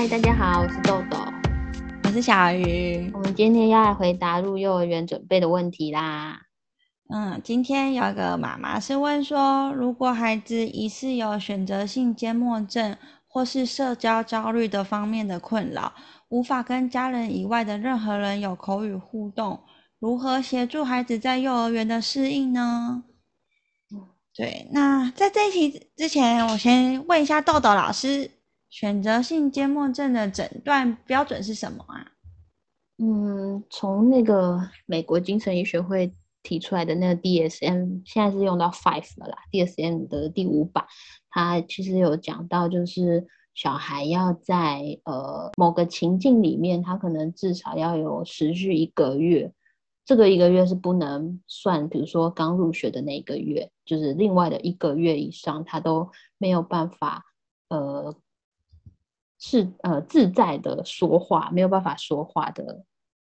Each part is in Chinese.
嗨，大家好，我是豆豆，我是小鱼。我们今天要来回答入幼儿园准备的问题啦。嗯，今天有个妈妈是问说，如果孩子疑似有选择性缄默症或是社交焦虑的方面的困扰，无法跟家人以外的任何人有口语互动，如何协助孩子在幼儿园的适应呢？对，那在这一题之前，我先问一下豆豆老师，选择性缄默症的诊断标准是什么啊？嗯，从那个美国精神医学会提出来的那个 DSM，现在是用到 Five 了啦，DSM 的第五版，它其实有讲到，就是小孩要在呃某个情境里面，他可能至少要有持续一个月。这个一个月是不能算，比如说刚入学的那一个月，就是另外的一个月以上，他都没有办法，呃，是呃自在的说话，没有办法说话的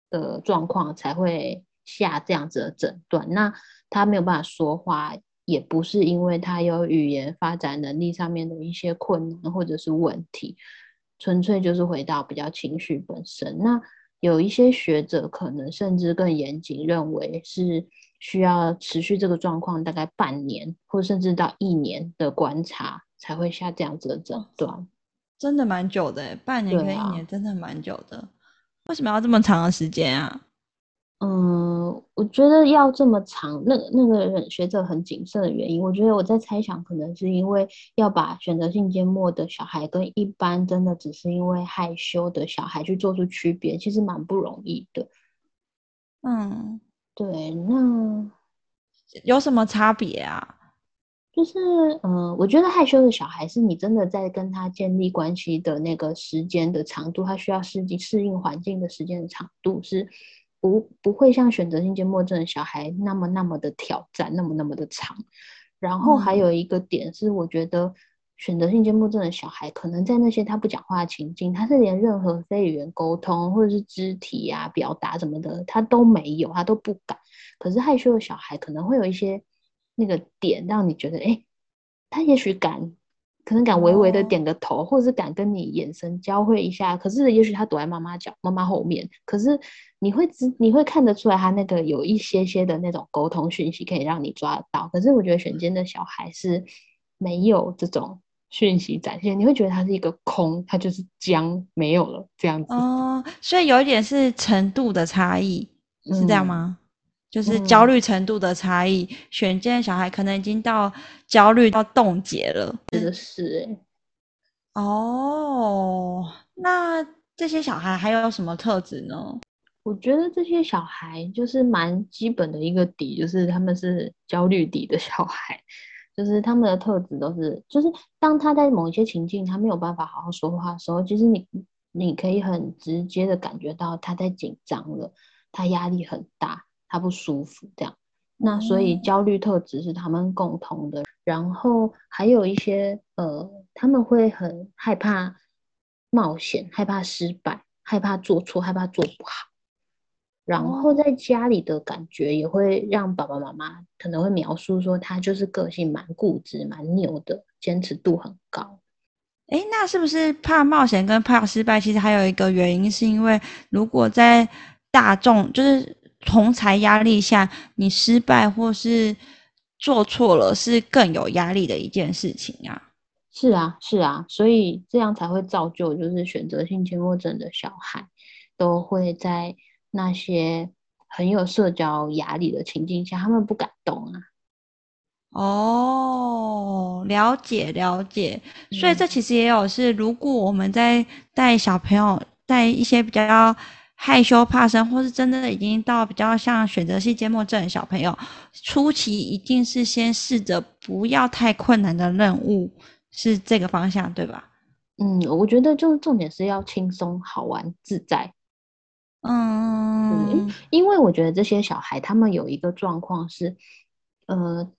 的状况才会下这样子的诊断。那他没有办法说话，也不是因为他有语言发展能力上面的一些困难或者是问题，纯粹就是回到比较情绪本身。那有一些学者可能甚至更严谨，认为是需要持续这个状况大概半年，或甚至到一年的观察才会下这样子的诊断。真的蛮久的，半年跟一年真的蛮久的。啊，为什么要这么长的时间啊？嗯，我觉得要这么长，那那个学者很谨慎的原因，我觉得我在猜想，可能是因为要把选择性缄默的小孩跟一般真的只是因为害羞的小孩去做出区别，其实蛮不容易的。嗯，对，那有什么差别啊？就是，嗯、呃，我觉得害羞的小孩是你真的在跟他建立关系的那个时间的长度，他需要适应适应环境的时间的长度是。不不会像选择性缄默症的小孩那么那么的挑战，那么那么的长。然后还有一个点是，我觉得选择性缄默症的小孩，可能在那些他不讲话的情境，他是连任何非语言沟通或者是肢体啊表达什么的，他都没有，他都不敢。可是害羞的小孩可能会有一些那个点，让你觉得，哎，他也许敢。可能敢微微的点个头，oh. 或者是敢跟你眼神交汇一下。可是也许他躲在妈妈脚、妈妈后面。可是你会知，你会看得出来，他那个有一些些的那种沟通讯息可以让你抓得到。可是我觉得选间的小孩是没有这种讯息展现，你会觉得他是一个空，他就是僵，没有了这样子。哦，oh, 所以有一点是程度的差异，是这样吗？嗯就是焦虑程度的差异，嗯、选缄小孩可能已经到焦虑到冻结了，真的是哎。哦，那这些小孩还有什么特质呢？我觉得这些小孩就是蛮基本的一个底，就是他们是焦虑底的小孩，就是他们的特质都是，就是当他在某一些情境他没有办法好好说话的时候，其实你你可以很直接的感觉到他在紧张了，他压力很大。他不舒服，这样，那所以焦虑特质是他们共同的。嗯、然后还有一些呃，他们会很害怕冒险，害怕失败，害怕做错，害怕做不好。然后在家里的感觉也会让爸爸妈妈可能会描述说，他就是个性蛮固执、蛮牛的，坚持度很高。诶，那是不是怕冒险跟怕失败？其实还有一个原因，是因为如果在大众就是。同才压力下，你失败或是做错了，是更有压力的一件事情啊。是啊，是啊，所以这样才会造就，就是选择性缄默症的小孩，都会在那些很有社交压力的情境下，他们不敢动啊。哦，了解了解。所以这其实也有是，如果我们在带小朋友，带一些比较。害羞怕生，或是真的已经到比较像选择性缄默症的小朋友，初期一定是先试着不要太困难的任务，是这个方向，对吧？嗯，我觉得就是重点是要轻松、好玩、自在。嗯，因为我觉得这些小孩他们有一个状况是，呃，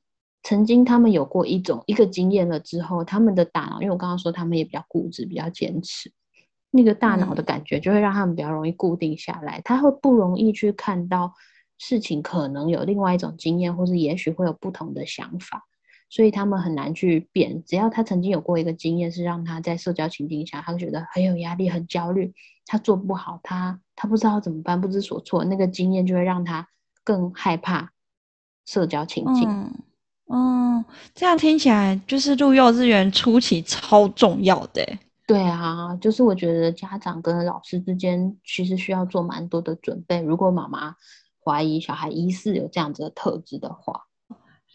曾经他们有过一种一个经验了之后，他们的大脑，因为我刚刚说他们也比较固执、比较坚持。那个大脑的感觉就会让他们比较容易固定下来，嗯、他会不容易去看到事情可能有另外一种经验，或是也许会有不同的想法。所以他们很难去变。只要他曾经有过一个经验，是让他在社交情境下，他会觉得很有压力、很焦虑，他做不好，他他不知道怎么办，不知所措，那个经验就会让他更害怕社交情境。嗯，嗯，这样听起来就是入幼稚园初期超重要的。对啊，就是我觉得家长跟老师之间其实需要做蛮多的准备。如果妈妈怀疑小孩疑似有这样子的特质的话，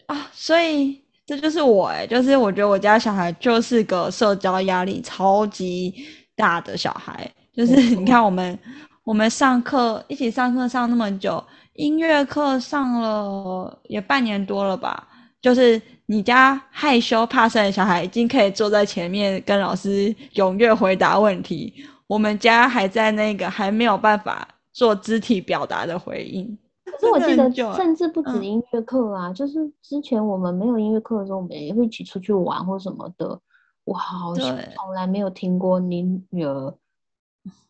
啊，所以这就是我哎，就是我觉得我家小孩就是个社交压力超级大的小孩。就是你看我们我们上课一起上课上那么久，音乐课上了也半年多了吧，就是。你家害羞怕生的小孩已经可以坐在前面跟老师踊跃回答问题，我们家还在那个还没有办法做肢体表达的回应。可是我记得甚至不止音乐课啊，嗯，就是之前我们没有音乐课的时候，我们也会一起出去玩或什么的。我好像从来没有听过你女儿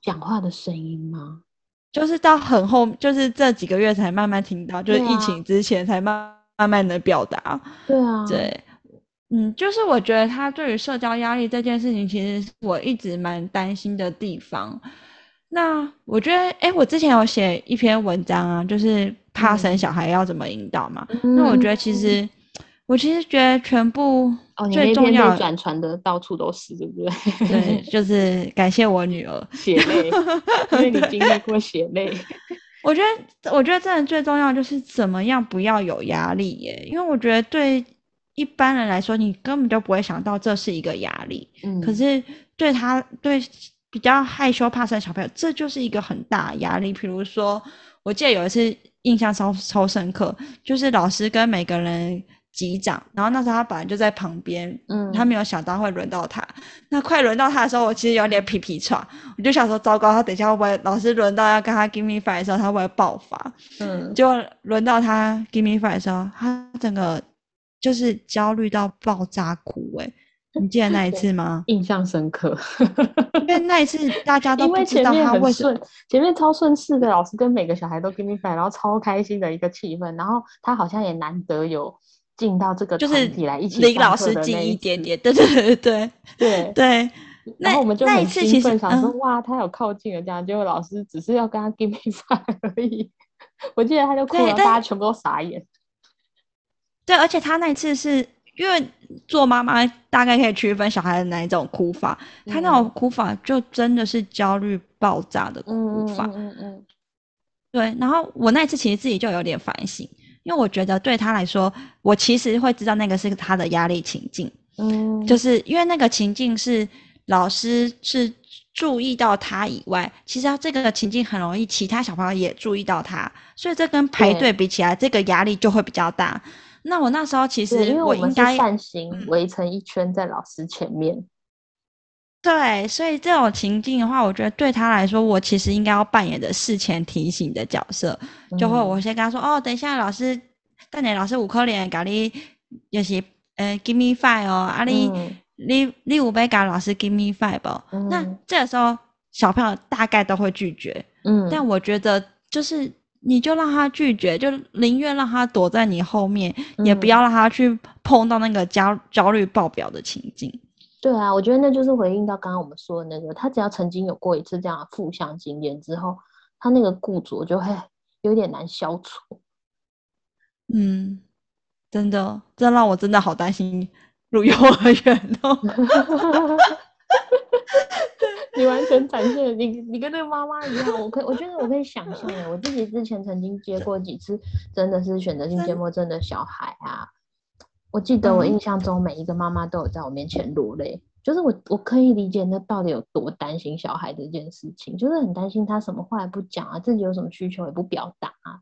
讲话的声音吗？就是到很后，就是这几个月才慢慢听到，就是疫情之前才慢。慢慢的表达，对啊，对，嗯，就是我觉得他对于社交压力这件事情，其实我一直蛮担心的地方。那我觉得，哎，我之前有写一篇文章啊，就是怕生小孩要怎么引导嘛。嗯、那我觉得其实，嗯、我其实觉得全部最重要转传的到处都是，对不对？对，就是感谢我女儿血泪，因为你 经历过血泪。我觉得，我觉得真的最重要就是怎么样不要有压力耶，因为我觉得对一般人来说，你根本就不会想到这是一个压力。嗯，可是对他，对比较害羞怕生的小朋友，这就是一个很大的压力。比如说，我记得有一次印象超超深刻，就是老师跟每个人。击掌，然后那时候他本来就在旁边，嗯，他没有想到会轮到他。那快轮到他的时候，我其实有点皮皮喘，我就想说，糟糕，他等一下会不会老师轮到要跟他 give me five 的时候，他会不会爆发？嗯，就轮到他 give me five 的时候，他整个就是焦虑到爆炸哭，哎，你记得那一次吗？印象深刻，因为那一次大家 都不知道他为什么，前面超顺势的，老师跟每个小孩都 give me five，然后超开心的一个气氛，然后他好像也难得有。进到这个团体来一起，离老师近一点点，对对对对 对对。然后我们就很兴奋，想说哇，他有靠近了这样，结果老师只是要跟他 give me five 而已。我记得他就哭了，大家全部都傻眼。对，而且他那次是因为做妈妈大概可以区分小孩的哪一种哭法，他那种哭法就真的是焦虑爆炸的哭法。嗯嗯嗯。对，然后我那次其实自己就有点反省。因为我觉得对他来说，我其实会知道那个是他的压力情境，嗯，就是因为那个情境是老师是注意到他以外，其实这个情境很容易其他小朋友也注意到他，所以这跟排队比起来，这个压力就会比较大。那我那时候其实我应该扇形围成一圈在老师前面。对，所以这种情境的话，我觉得对他来说，我其实应该要扮演的事前提醒的角色，嗯、就会我先跟他说：“哦，等一下，老师，等下老师五颗脸，咖喱就是呃，give me five 哦，啊你、嗯、你你五杯咖老师 give me five 哦。嗯”那这个时候小朋友大概都会拒绝，嗯，但我觉得就是你就让他拒绝，就宁愿让他躲在你后面，嗯、也不要让他去碰到那个焦焦虑爆表的情境。对啊，我觉得那就是回应到刚刚我们说的那个，他只要曾经有过一次这样的负向经验之后，他那个固着就会有点难消除。嗯，真的，这让我真的好担心入幼儿园哦。你完全展现了你，你跟那个妈妈一样，我可以，我觉得我可以想象的，我自己之前曾经接过几次，真的是选择性缄默症的小孩啊。我记得我印象中每一个妈妈都有在我面前落泪，就是我我可以理解那到底有多担心小孩这件事情，就是很担心他什么话也不讲啊，自己有什么需求也不表达啊，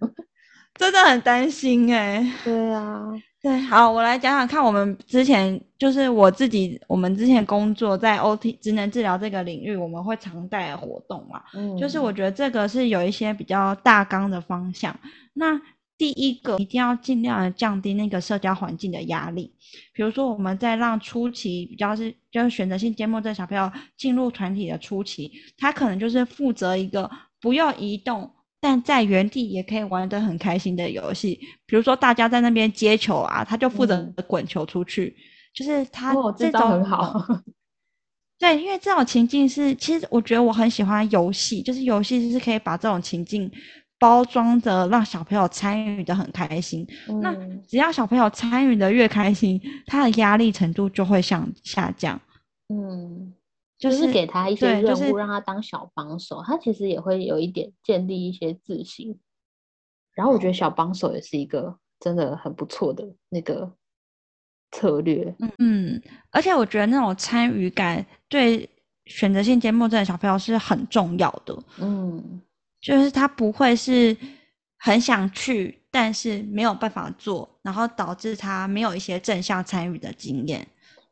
真的很担心哎、欸。对啊，对，好，我来讲讲看，我们之前就是我自己，我们之前工作在 OT 职能治疗这个领域，我们会常带的活动嘛，嗯，就是我觉得这个是有一些比较大纲的方向，那。第一个一定要尽量的降低那个社交环境的压力，比如说我们在让初期比较是就是选择性缄默症小朋友进入团体的初期，他可能就是负责一个不要移动、但在原地也可以玩得很开心的游戏。比如说大家在那边接球啊，他就负责滚球出去，嗯、就是他这种、很好。对，因为这种情境是，其实我觉得我很喜欢游戏，就是游戏是可以把这种情境包装的，让小朋友参与的很开心。嗯、那只要小朋友参与的越开心，他的压力程度就会向下降。嗯，就是、就是给他一些任务，就是、让他当小帮手，他其实也会有一点建立一些自信。然后我觉得小帮手也是一个真的很不错的那个。策略，嗯嗯，而且我觉得那种参与感对选择性缄默症的小朋友是很重要的，嗯，就是他不会是很想去，但是没有办法做，然后导致他没有一些正向参与的经验。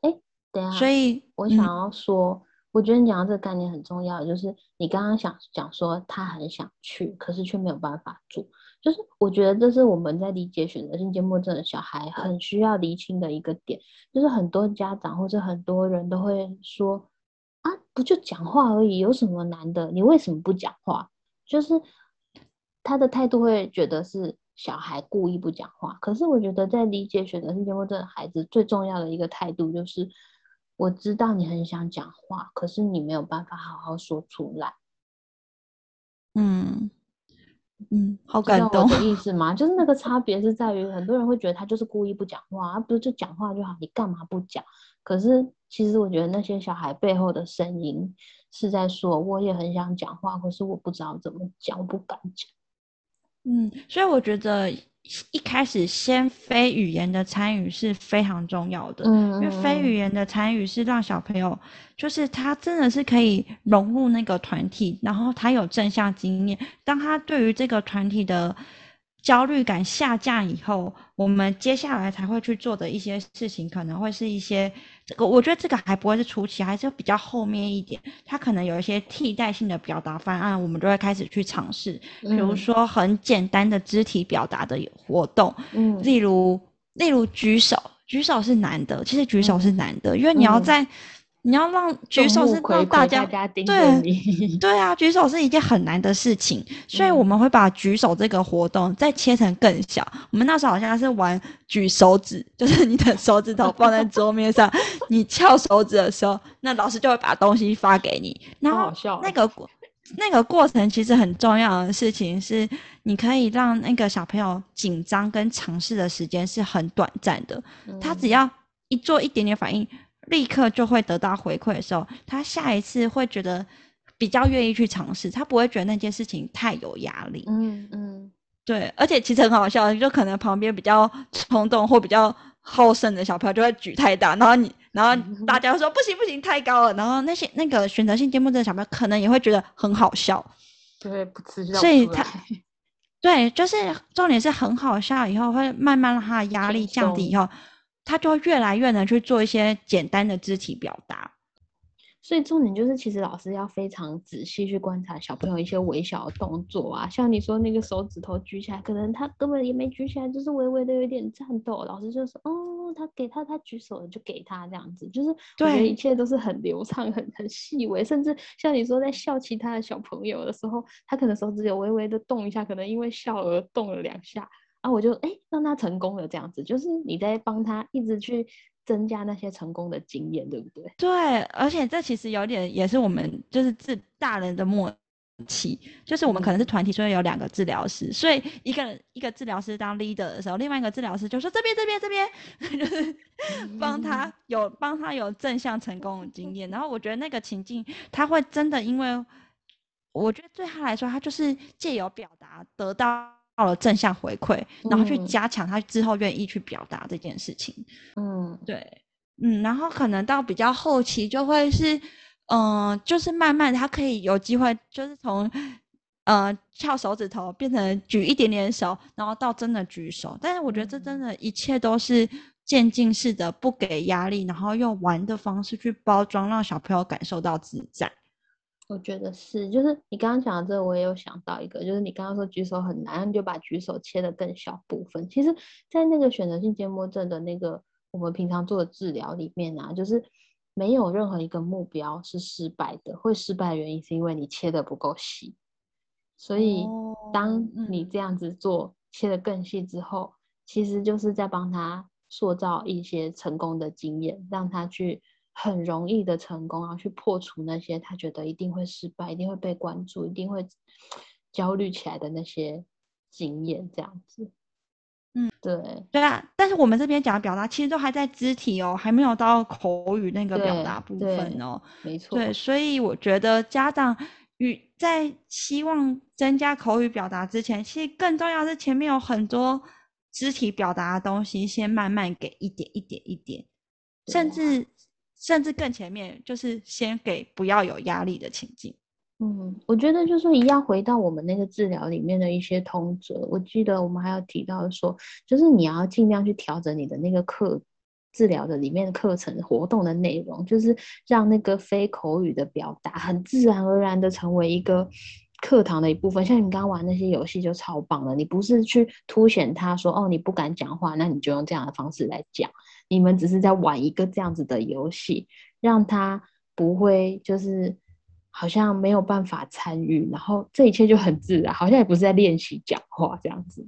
哎、欸，对啊，所以我想要说，嗯、我觉得你讲到这个概念很重要，就是你刚刚想讲说他很想去，可是却没有办法做。就是我觉得这是我们在理解选择性缄默症的小孩很需要厘清的一个点，就是很多家长或者很多人都会说啊，不就讲话而已，有什么难的？你为什么不讲话？就是他的态度会觉得是小孩故意不讲话。可是我觉得在理解选择性缄默症的孩子最重要的一个态度就是，我知道你很想讲话，可是你没有办法好好说出来。嗯。嗯，好感动。的意思吗？就是那个差别是在于，很多人会觉得他就是故意不讲话，他不是就讲话就好，你干嘛不讲？可是其实我觉得那些小孩背后的声音是在说，我也很想讲话，可是我不知道怎么讲，我不敢讲。嗯，所以我觉得。一开始先非语言的参与是非常重要的，嗯，因为非语言的参与是让小朋友，就是他真的是可以融入那个团体，然后他有正向经验，当他对于这个团体的。焦虑感下降以后，我们接下来才会去做的一些事情，可能会是一些这个，我觉得这个还不会是初期，还是比较后面一点。它可能有一些替代性的表达方案，我们就会开始去尝试，比如说很简单的肢体表达的活动，嗯，例如例如举手，举手是难的，其实举手是难的，嗯、因为你要在。嗯你要让举手是让大家，大家对对啊，举手是一件很难的事情，所以我们会把举手这个活动再切成更小。我们那时候好像是玩举手指，就是你的手指头放在桌面上，你翘手指的时候，那老师就会把东西发给你。然后那个那个过程其实很重要的事情是，你可以让那个小朋友紧张跟尝试的时间是很短暂的，他只要一做一点点反应。立刻就会得到回馈的时候，他下一次会觉得比较愿意去尝试，他不会觉得那件事情太有压力。嗯嗯，对，而且其实很好笑，就可能旁边比较冲动或比较好胜的小朋友就会举太大，然后你，然后 大家说不行不行太高了，然后那些那个选择性缄默症的小朋友可能也会觉得很好笑，对，不吃所以他对，就是重点是很好笑，以后会慢慢让他的压力降低以后。他就会越来越能去做一些简单的肢体表达，所以重点就是，其实老师要非常仔细去观察小朋友一些微小的动作啊，像你说那个手指头举起来，可能他根本也没举起来，就是微微的有点颤抖，老师就说：“哦，他给他，他举手了，就给他这样子。”就是我觉得一切都是很流畅、很很细微，甚至像你说在笑其他的小朋友的时候，他可能手指有微微的动一下，可能因为笑而动了两下。啊，我就哎、欸，让他成功了，这样子，就是你在帮他一直去增加那些成功的经验，对不对？对，而且这其实有点也是我们就是自大人的默契，就是我们可能是团体，所以有两个治疗师，所以一个一个治疗师当 leader 的时候，另外一个治疗师就说这边这边这边，就是帮他有帮他有正向成功的经验。然后我觉得那个情境，他会真的，因为我觉得对他来说，他就是借由表达得到。到了正向回馈，然后去加强他之后愿意去表达这件事情。嗯，对，嗯，然后可能到比较后期就会是，嗯、呃，就是慢慢他可以有机会，就是从呃翘手指头变成举一点点手，然后到真的举手。但是我觉得这真的一切都是渐进式的，不给压力，然后用玩的方式去包装，让小朋友感受到自在。我觉得是，就是你刚刚讲的这个，我也有想到一个，就是你刚刚说举手很难，你就把举手切得更小部分。其实，在那个选择性缄默症的那个我们平常做的治疗里面啊，就是没有任何一个目标是失败的，会失败的原因是因为你切得不够细。所以当你这样子做切得更细之后，其实就是在帮他塑造一些成功的经验，让他去很容易的成功，然后去破除那些他觉得一定会失败、一定会被关注、一定会焦虑起来的那些经验，这样子。嗯，对对啊，但是我们这边讲的表达其实都还在肢体哦，还没有到口语那个表达部分哦。没错，对，所以我觉得家长与在希望增加口语表达之前，其实更重要的是前面有很多肢体表达的东西，先慢慢给一点一点一点，甚至甚至更前面就是先给不要有压力的情境。嗯，我觉得就是一样，回到我们那个治疗里面的一些通则。我记得我们还有提到说，就是你要尽量去调整你的那个课治疗的里面的课程活动的内容，就是让那个非口语的表达很自然而然的成为一个课堂的一部分。像你刚刚玩那些游戏就超棒了，你不是去凸显他说哦，你不敢讲话，那你就用这样的方式来讲。你们只是在玩一个这样子的游戏，让他不会就是。好像没有办法参与，然后这一切就很自然，好像也不是在练习讲话这样子。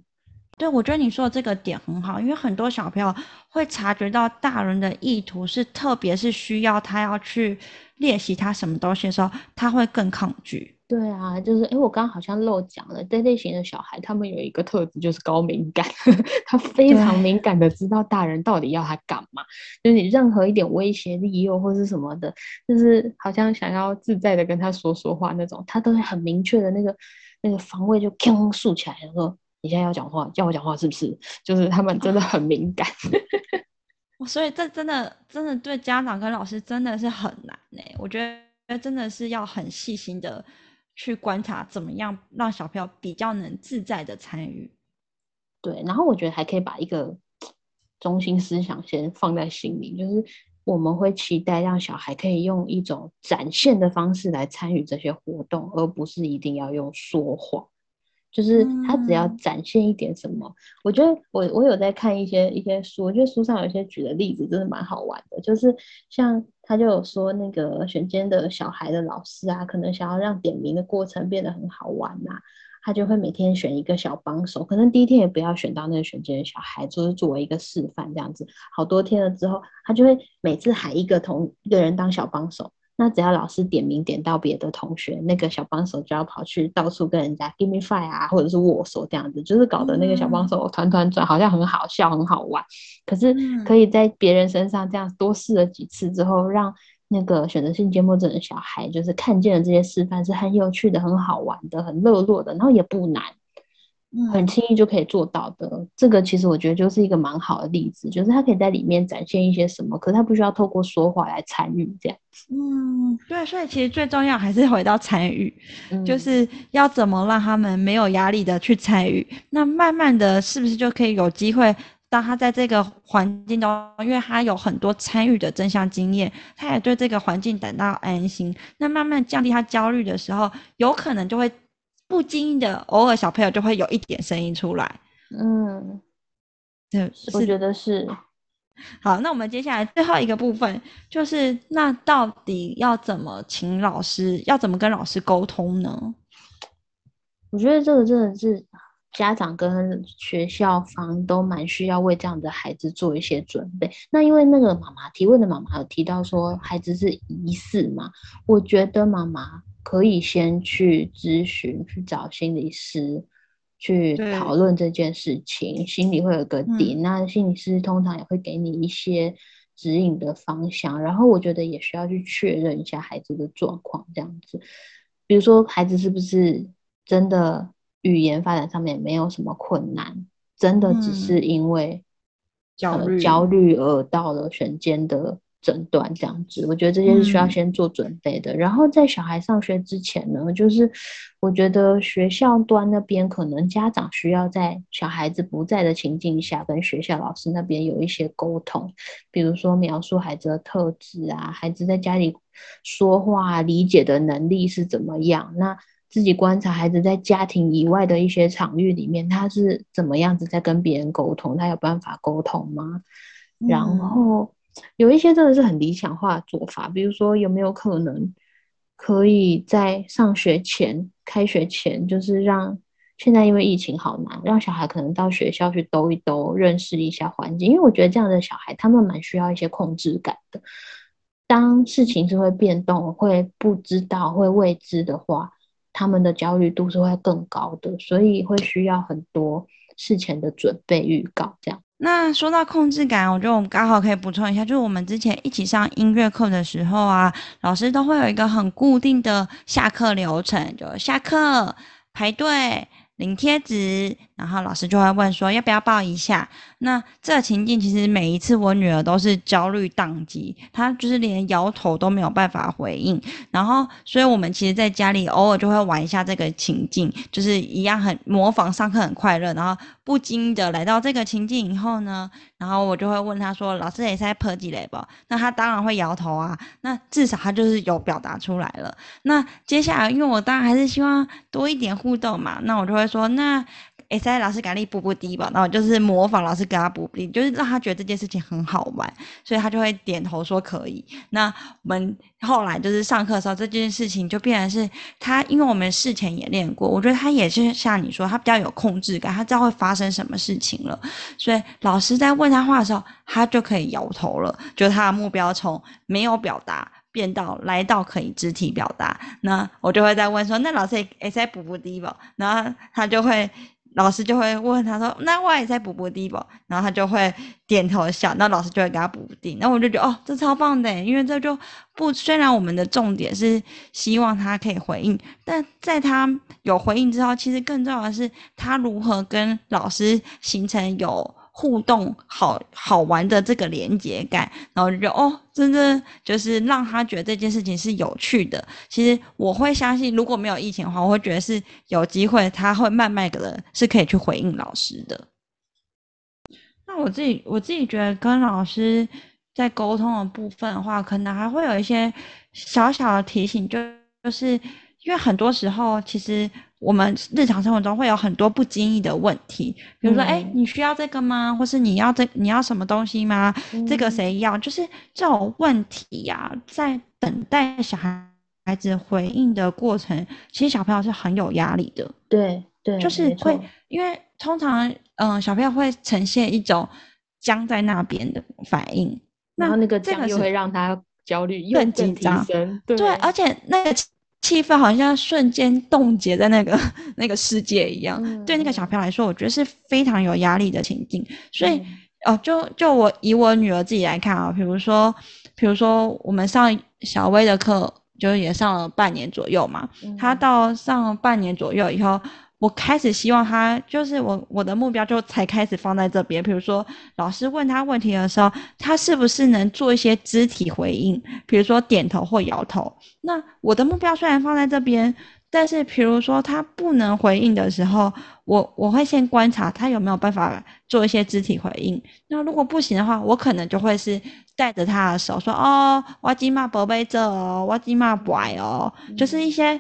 对，我觉得你说的这个点很好，因为很多小朋友会察觉到大人的意图是，特别是需要他要去练习他什么东西的时候，他会更抗拒。对啊，就是哎，我刚刚好像漏讲了，这类型的小孩，他们有一个特质，就是高敏感，他非常敏感的知道大人到底要他干嘛，就是你任何一点威胁、利诱或是什么的，就是好像想要自在的跟他说说话那种，他都会很明确的那个那个防卫就砰竖起来，说你现在要讲话，叫我讲话是不是？就是他们真的很敏感，所以这真的真的对家长跟老师真的是很难呢。我觉得真的是要很细心的。去观察怎么样让小朋友比较能自在的参与，对，然后我觉得还可以把一个中心思想先放在心里，就是我们会期待让小孩可以用一种展现的方式来参与这些活动，而不是一定要用说话。就是他只要展现一点什么，嗯、我觉得我我有在看一些一些书，我觉得书上有些举的例子真的蛮好玩的。就是像他就有说那个选监的小孩的老师啊，可能想要让点名的过程变得很好玩呐、他就会每天选一个小帮手，可能第一天也不要选到那个选监的小孩，就是作为一个示范这样子。好多天了之后，他就会每次喊一个同一个人当小帮手。那只要老师点名点到别的同学，那个小帮手就要跑去到处跟人家 give me five 啊，或者是握手这样子，就是搞得那个小帮手团团转，好像很好笑很好玩。可是可以在别人身上这样多试了几次之后，让那个选择性缄默症的小孩就是看见了这些示范是很有趣的、很好玩的、很乐络的，然后也不难。很轻易就可以做到的，这个其实我觉得就是一个蛮好的例子，就是他可以在里面展现一些什么，可是他不需要透过说话来参与这样子。嗯，对，所以其实最重要还是回到参与，嗯，就是要怎么让他们没有压力的去参与。那慢慢的，是不是就可以有机会，当他在这个环境中，因为他有很多参与的正向经验，他也对这个环境感到安心。那慢慢降低他焦虑的时候，有可能就会。不经意的，偶尔小朋友就会有一点声音出来。嗯，对，我觉得是。好，那我们接下来最后一个部分就是，那到底要怎么请老师，要怎么跟老师沟通呢？我觉得这个真的是家长跟学校方都蛮需要为这样的孩子做一些准备。那因为那个妈妈提问的妈妈有提到说，孩子是疑似嘛，我觉得妈妈。可以先去咨询，去找心理师去讨论这件事情，心里会有个底。嗯。那心理师通常也会给你一些指引的方向，然后我觉得也需要去确认一下孩子的状况，这样子。比如说，孩子是不是真的语言发展上面没有什么困难，真的只是因为焦虑焦虑而到了选间的。诊断这样子，我觉得这些是需要先做准备的。嗯。然后在小孩上学之前呢，就是我觉得学校端那边可能家长需要在小孩子不在的情境下，跟学校老师那边有一些沟通，比如说描述孩子的特质啊，孩子在家里说话理解的能力是怎么样，那自己观察孩子在家庭以外的一些场域里面，他是怎么样子在跟别人沟通，他有办法沟通吗？嗯。然后。有一些真的是很理想化的做法，比如说有没有可能可以在上学前开学前，就是让现在因为疫情好难，让小孩可能到学校去兜一兜，认识一下环境。因为我觉得这样的小孩，他们蛮需要一些控制感的。当事情是会变动、会不知道、会未知的话，他们的焦虑度是会更高的，所以会需要很多事前的准备预告。这样。那说到控制感，我觉得我们刚好可以补充一下，就是我们之前一起上音乐课的时候啊，老师都会有一个很固定的下课流程，就下课排队领贴纸。然后老师就会问说要不要抱一下？那这个情境其实每一次我女儿都是焦虑宕机，她就是连摇头都没有办法回应。然后，所以我们其实在家里偶尔就会玩一下这个情境，就是一样很模仿上课很快乐。然后不经意的来到这个情境以后呢，然后我就会问她说：“老师也是在破几雷吧？”那她当然会摇头啊。那至少她就是有表达出来了。那接下来，因为我当然还是希望多一点互动嘛，那我就会说那。哎，在老师给你补补滴吧，然后就是模仿老师给他补，就是让他觉得这件事情很好玩，所以他就会点头说可以。那我们后来就是上课的时候，这件事情就变成是他，因为我们事前也练过，我觉得他也是像你说，他比较有控制感，他知道会发生什么事情了，所以老师在问他话的时候，他就可以摇头了，就他的目标从没有表达变到来到可以肢体表达。那我就会再问说，那老师也在补补滴吧，然后他就会。老师就会问他说：“那我也在补补滴不？”然后他就会点头笑，那老师就会给他补定。那我就觉得哦，这超棒的，因为这就不虽然我们的重点是希望他可以回应，但在他有回应之后，其实更重要的是他如何跟老师形成有。互动好好玩的这个连接感，然后就哦，真的就是让他觉得这件事情是有趣的。其实我会相信，如果没有疫情的话，我会觉得是有机会，他会慢慢的是可以去回应老师的。那我自己我自己觉得跟老师在沟通的部分的话，可能还会有一些小小的提醒，就就是因为很多时候其实。我们日常生活中会有很多不经意的问题，比如说，哎、嗯，你需要这个吗？或是你要这你要什么东西吗？嗯、这个谁要？就是这种问题呀、啊，在等待小孩孩子回应的过程，其实小朋友是很有压力的。对对，就是会，因为通常，嗯、呃，小朋友会呈现一种僵在那边的反应，然后那个僵又会让他焦虑更紧张。对，对，而且那个。气氛好像瞬间冻结在那个 那个世界一样，嗯、对那个小朋友来说，我觉得是非常有压力的情境。所以，嗯、哦，就就我以我女儿自己来看啊，比如说，比如说我们上小薇的课，就是也上了半年左右嘛，嗯、她到上半年左右以后。我开始希望他，就是我我的目标就才开始放在这边。比如说，老师问他问题的时候，他是不是能做一些肢体回应，比如说点头或摇头。那我的目标虽然放在这边，但是比如说他不能回应的时候，我我会先观察他有没有办法做一些肢体回应。那如果不行的话，我可能就会是带着他的手说：“哦，我今嘛宝贝这哦，我今嘛乖哦。”就是一些。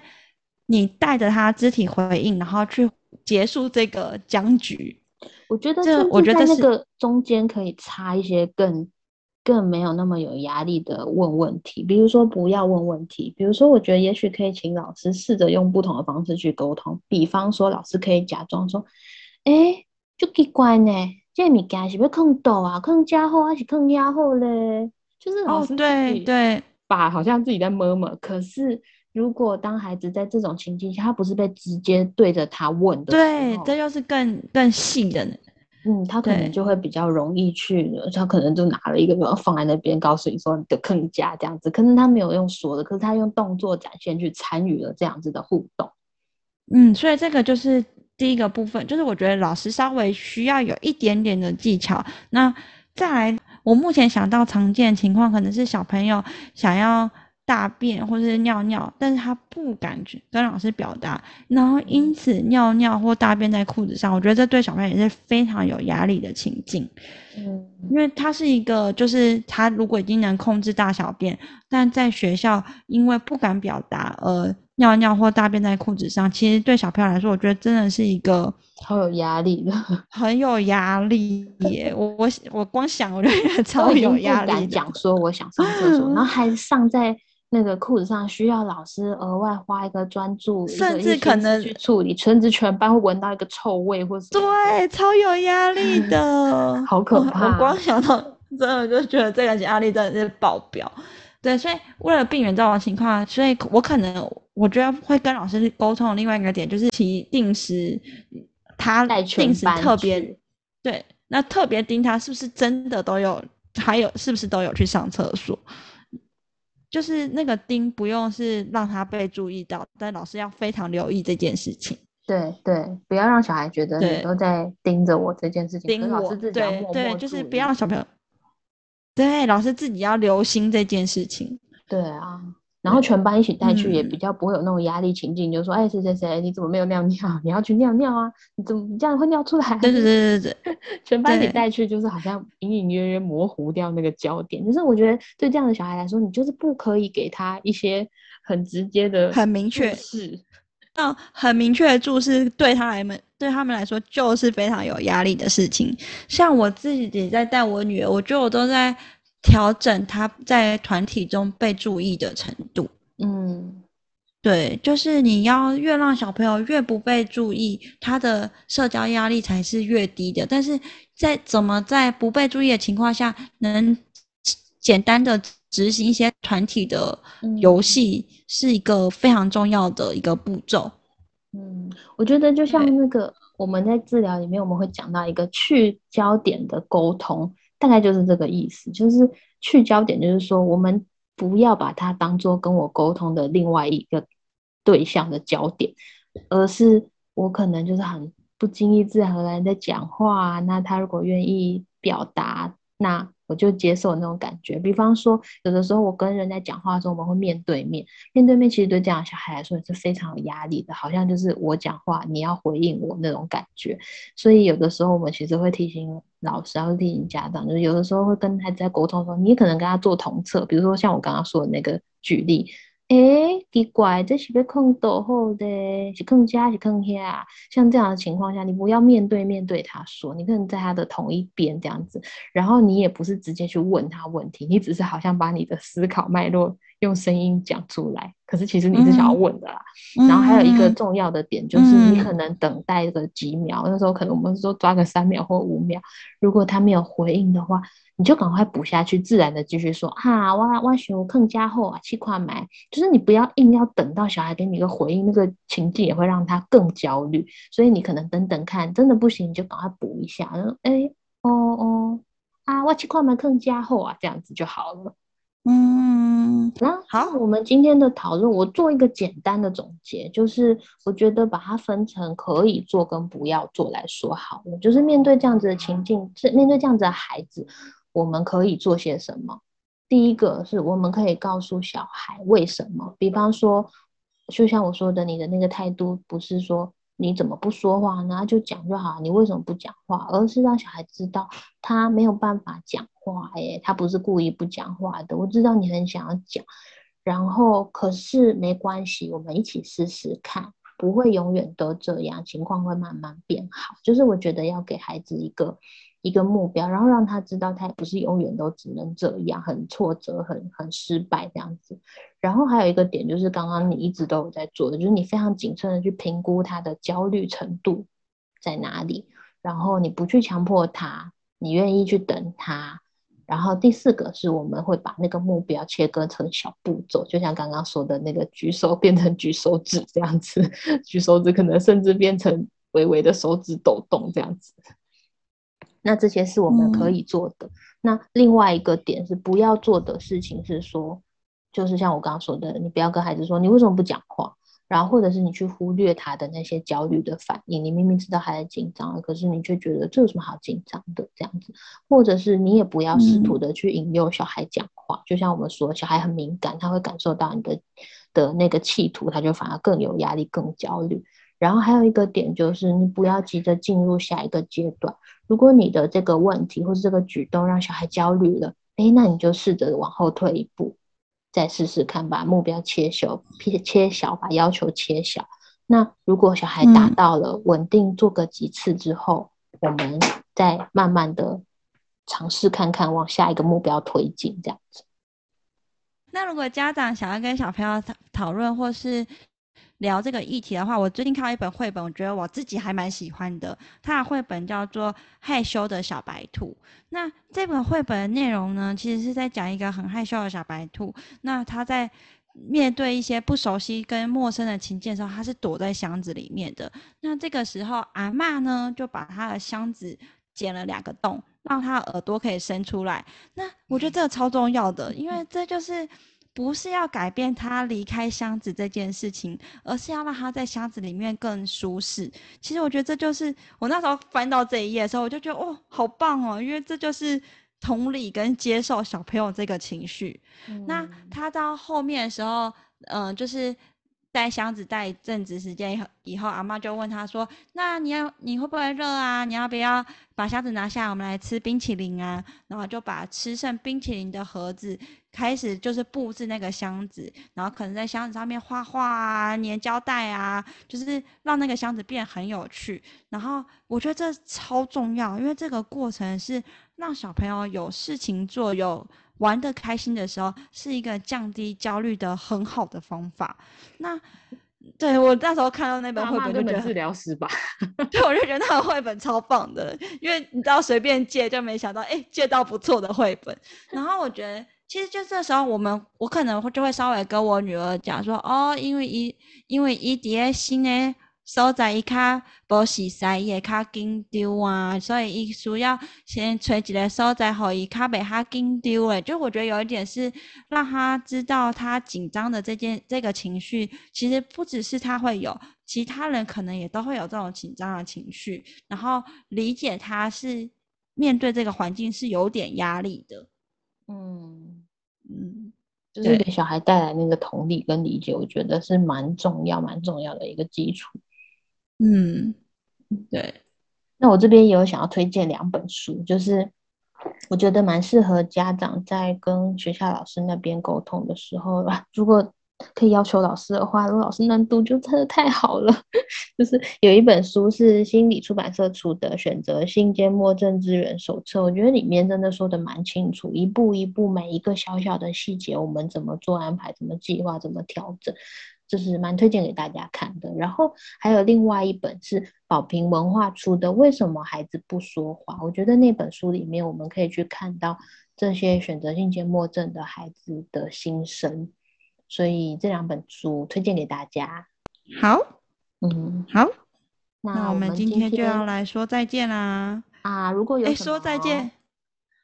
你带着他肢体回应，然后去结束这个僵局。我觉得这，我觉得那个中间可以插一些更更没有那么有压力的问问题，比如说不要问问题，比如说我觉得也许可以请老师试着用不同的方式去沟通，比方说老师可以假装说：“哎、欸，就奇怪呢，这物件是不是坑斗啊？坑加厚还是坑压厚嘞？”就是老师、哦、对对，把好像自己在 murmur，可是。如果当孩子在这种情境下，他不是被直接对着他问的，对，这就是更更细的，嗯，他可能就会比较容易去，他可能就拿了一个放在那边，告诉你说你的坑家这样子，可能他没有用说的，可是他用动作展现去参与了这样子的互动，嗯，所以这个就是第一个部分，就是我觉得老师稍微需要有一点点的技巧。那再来，我目前想到常见的情况，可能是小朋友想要。大便或者是尿尿，但是他不敢去跟老师表达，然后因此尿尿或大便在裤子上，我觉得这对小朋友也是非常有压力的情境。嗯，因为他是一个，就是他如果已经能控制大小便，但在学校因为不敢表达，而，尿尿或大便在裤子上，其实对小朋友来说，我觉得真的是一个好有压力的，很有压力耶。我我我光想我就觉得超有压力讲说我想上厕所，然后还上在。那个裤子上需要老师额外花一个专注，甚至可能去处理，甚至全班会闻到一个臭味，或是对，超有压力的，好可怕！我，我光想到，真的就觉得这个压力真的是爆表。对，所以为了避免这种情况，所以我可能我觉得会跟老师沟通的另外一个点，就是其定时他定时特别对，那特别盯他是不是真的都有，还有是不是都有去上厕所。就是那个盯不用是让他被注意到，但老师要非常留意这件事情。对对，不要让小孩觉得你都在盯着我这件事情。盯我，对对，就是不要让小朋友。对，老师自己要留心这件事情。对啊。然后全班一起带去，也比较不会有那种压力情境，嗯、就说：“哎，谁谁谁，你怎么没有尿尿？你要去尿尿啊！你怎么你这样会尿出来？”对对对对对，全班一起带去，就是好像隐隐约约模糊掉那个焦点。就是我觉得对这样的小孩来说，你就是不可以给他一些很直接的、很明确是，那很明确的注释对他来们对他们来说就是非常有压力的事情。像我自己在带我女儿，我觉得我都在。调整他在团体中被注意的程度。嗯，对，就是你要越让小朋友越不被注意，他的社交压力才是越低的。但是在怎么在不被注意的情况下，能简单的执行一些团体的游戏，是一个非常重要的一个步骤。嗯，我觉得就像那个我们在治疗里面，我们会讲到一个去焦点的沟通。大概就是这个意思，就是去焦点，就是说我们不要把它当做跟我沟通的另外一个对象的焦点，而是我可能就是很不经意、自然而然在讲话，那他如果愿意表达，那。我就接受那种感觉，比方说，有的时候我跟人在讲话的时候，我们会面对面，面对面其实对这样小孩来说也是非常有压力的，好像就是我讲话，你要回应我那种感觉。所以有的时候我们其实会提醒老师，还会提醒家长，就是有的时候会跟孩子在沟通的时候，你可能跟他做同侧，比如说像我刚刚说的那个举例。诶，奇怪，这是被控逗后的，是坑家是坑下。像这样的情况下，你不要面对面对他说，你可能在他的同一边这样子，然后你也不是直接去问他问题，你只是好像把你的思考脉络用声音讲出来，可是其实你是想要问的啦。嗯、然后还有一个重要的点就是，你可能等待个几秒，嗯、那时候可能我们说抓个三秒或五秒，如果他没有回应的话。你就赶快补下去，自然的继续说啊，我我想更加厚啊，气跨买，就是你不要硬要等到小孩给你一个回应，那个情境也会让他更焦虑。所以你可能等等看，真的不行，你就赶快补一下，然后哎哦哦啊，我气跨买更加厚啊，这样子就好了。嗯，那好，我们今天的讨论，我做一个简单的总结，就是我觉得把它分成可以做跟不要做来说好了，就是面对这样子的情境，是面对这样子的孩子。我们可以做些什么？第一个是我们可以告诉小孩为什么，比方说，就像我说的，你的那个态度不是说你怎么不说话呢？就讲就好，你为什么不讲话？而是让小孩知道他没有办法讲话，哎，他不是故意不讲话的。我知道你很想要讲，然后可是没关系，我们一起试试看，不会永远都这样，情况会慢慢变好。就是我觉得要给孩子一个。一个目标，然后让他知道他也不是永远都只能这样，很挫折，很很失败这样子。然后还有一个点就是，刚刚你一直都有在做的，就是你非常谨慎的去评估他的焦虑程度在哪里，然后你不去强迫他，你愿意去等他。然后第四个是我们会把那个目标切割成小步骤，就像刚刚说的那个举手变成举手指这样子，举手指可能甚至变成微微的手指抖动这样子。那这些是我们可以做的。嗯、那另外一个点是不要做的事情是说，就是像我刚刚说的，你不要跟孩子说你为什么不讲话，然后或者是你去忽略他的那些焦虑的反应。你明明知道他在紧张，可是你却觉得这有什么好紧张的这样子，或者是你也不要试图的去引诱小孩讲话。嗯、就像我们说，小孩很敏感，他会感受到你的的那个企图，他就反而更有压力、更焦虑。然后还有一个点就是，你不要急着进入下一个阶段。如果你的这个问题或是这个举动让小孩焦虑了，诶，那你就试着往后退一步，再试试看，把目标切小，切切小，把要求切小。那如果小孩达到了稳定，做个几次之后，嗯、我们再慢慢的尝试看看往下一个目标推进，这样子。那如果家长想要跟小朋友讨讨论或是聊这个议题的话，我最近看到一本绘本，我觉得我自己还蛮喜欢的。它的绘本叫做《害羞的小白兔》。那这本绘本的内容呢，其实是在讲一个很害羞的小白兔。那它在面对一些不熟悉跟陌生的情境的时候，它是躲在箱子里面的。那这个时候，阿嬷呢就把它的箱子剪了两个洞，让它耳朵可以伸出来。那我觉得这个超重要的，因为这就是。不是要改变他离开箱子这件事情，而是要让他在箱子里面更舒适。其实我觉得这就是我那时候翻到这一页的时候，我就觉得哦，好棒哦，因为这就是同理跟接受小朋友这个情绪。嗯、那他到后面的时候，嗯、呃，就是。带箱子带一阵子时间以后，以后阿妈就问他说：“那你要你会不会热啊？你要不要把箱子拿下来，我们来吃冰淇淋啊？”然后就把吃剩冰淇淋的盒子开始就是布置那个箱子，然后可能在箱子上面画画啊、粘胶带啊，就是让那个箱子变很有趣。然后我觉得这超重要，因为这个过程是让小朋友有事情做，有。玩的开心的时候，是一个降低焦虑的很好的方法。那对我那时候看到那本绘本，就觉得治疗师吧。对，我就觉得那个绘本超棒的，因为你知道随便借就没想到，哎、欸，借到不错的绘本。然后我觉得，其实就这时候，我们我可能会就会稍微跟我女儿讲说，哦，因为一因为一叠新的。所在伊较无熟悉，伊会较紧张啊，所以伊需要先找一个所在，互伊较袂遐紧张诶。就我觉得有一点是让他知道，他紧张的这件这个情绪，其实不只是他会有，其他人可能也都会有这种紧张的情绪。然后理解他是面对这个环境是有点压力的。嗯嗯，就是给小孩带来那个同理跟理解，我觉得是蛮重要、蛮重要的一个基础。嗯，对。那我这边也有想要推荐两本书，就是我觉得蛮适合家长在跟学校老师那边沟通的时候吧。如果可以要求老师的话，如果老师能读，就真的太好了。就是有一本书是心理出版社出的《选择性缄默症支援手册》，我觉得里面真的说的蛮清楚，一步一步每一个小小的细节，我们怎么做安排，怎么计划，怎么调整。就是蛮推荐给大家看的，然后还有另外一本是宝瓶文化出的《为什么孩子不说话》。我觉得那本书里面我们可以去看到这些选择性缄默症的孩子的心声，所以这两本书推荐给大家。好，嗯，好，那我们今天就要来说再见啦！啊，如果有、欸、说再见，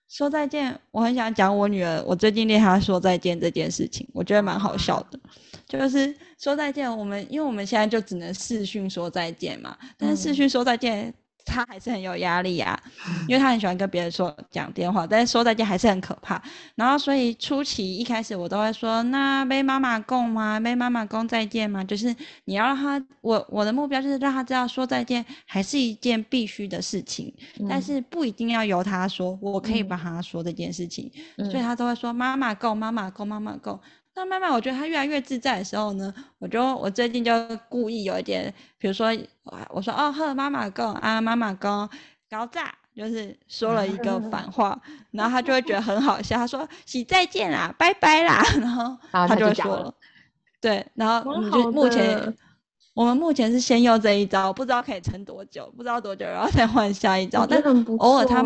说再见，我很想讲我女儿，我最近对她说再见这件事情，我觉得蛮好笑的。就是说再见，我们因为我们现在就只能视讯说再见嘛，但是视讯说再见，他还是很有压力啊，因为他很喜欢跟别人说讲电话，但是说再见还是很可怕。然后所以初期一开始我都会说，那被妈妈讲吗？被妈妈供再见吗？就是你要让他，我我的目标就是让他知道说再见还是一件必须的事情，但是不一定要由他说，我可以帮他说这件事情，所以他都会说妈妈讲，妈妈讲，妈妈讲。那慢慢，我觉得他越来越自在的时候呢，我就我最近就故意有一点，比如说，我说哦呵，妈妈讲啊，妈妈讲搞炸，就是说了一个反话，然后他就会觉得很好笑，他说喜再见啦，拜拜啦，然后他就会说了，对，然后你就目前我们目前是先用这一招，不知道可以撑多久，不知道多久，然后再换下一招，但偶尔他。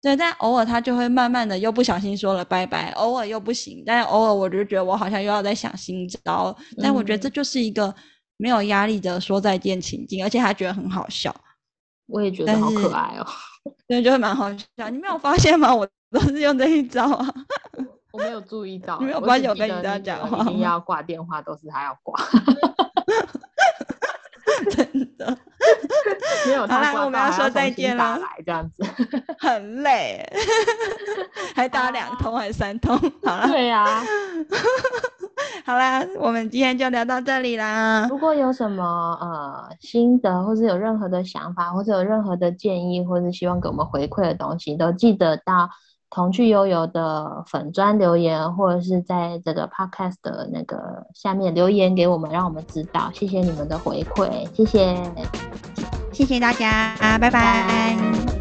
对，但偶尔他就会慢慢的又不小心说了拜拜，偶尔又不行，但偶尔我就觉得我好像又要在想新招，嗯、但我觉得这就是一个没有压力的说再见情境，而且他觉得很好笑，我也觉得好可爱哦，对，就会蛮好笑。你没有发现吗？我都是用这一招啊，我没有注意到，你没有发现我跟你这样讲话，一定要挂电话都是他要挂。真的，没有他。好啦，我们要说再见了。这样子 很累，还打两通还是三通？好了，对呀、啊。好啦，我们今天就聊到这里啦。如果有什么呃心得，或是有任何的想法，或者有任何的建议，或是希望给我们回馈的东西，都记得到。童趣悠悠的粉砖留言，或者是在这个 podcast 的那个下面留言给我们，让我们知道。谢谢你们的回馈，谢谢，谢谢大家，啊。拜拜。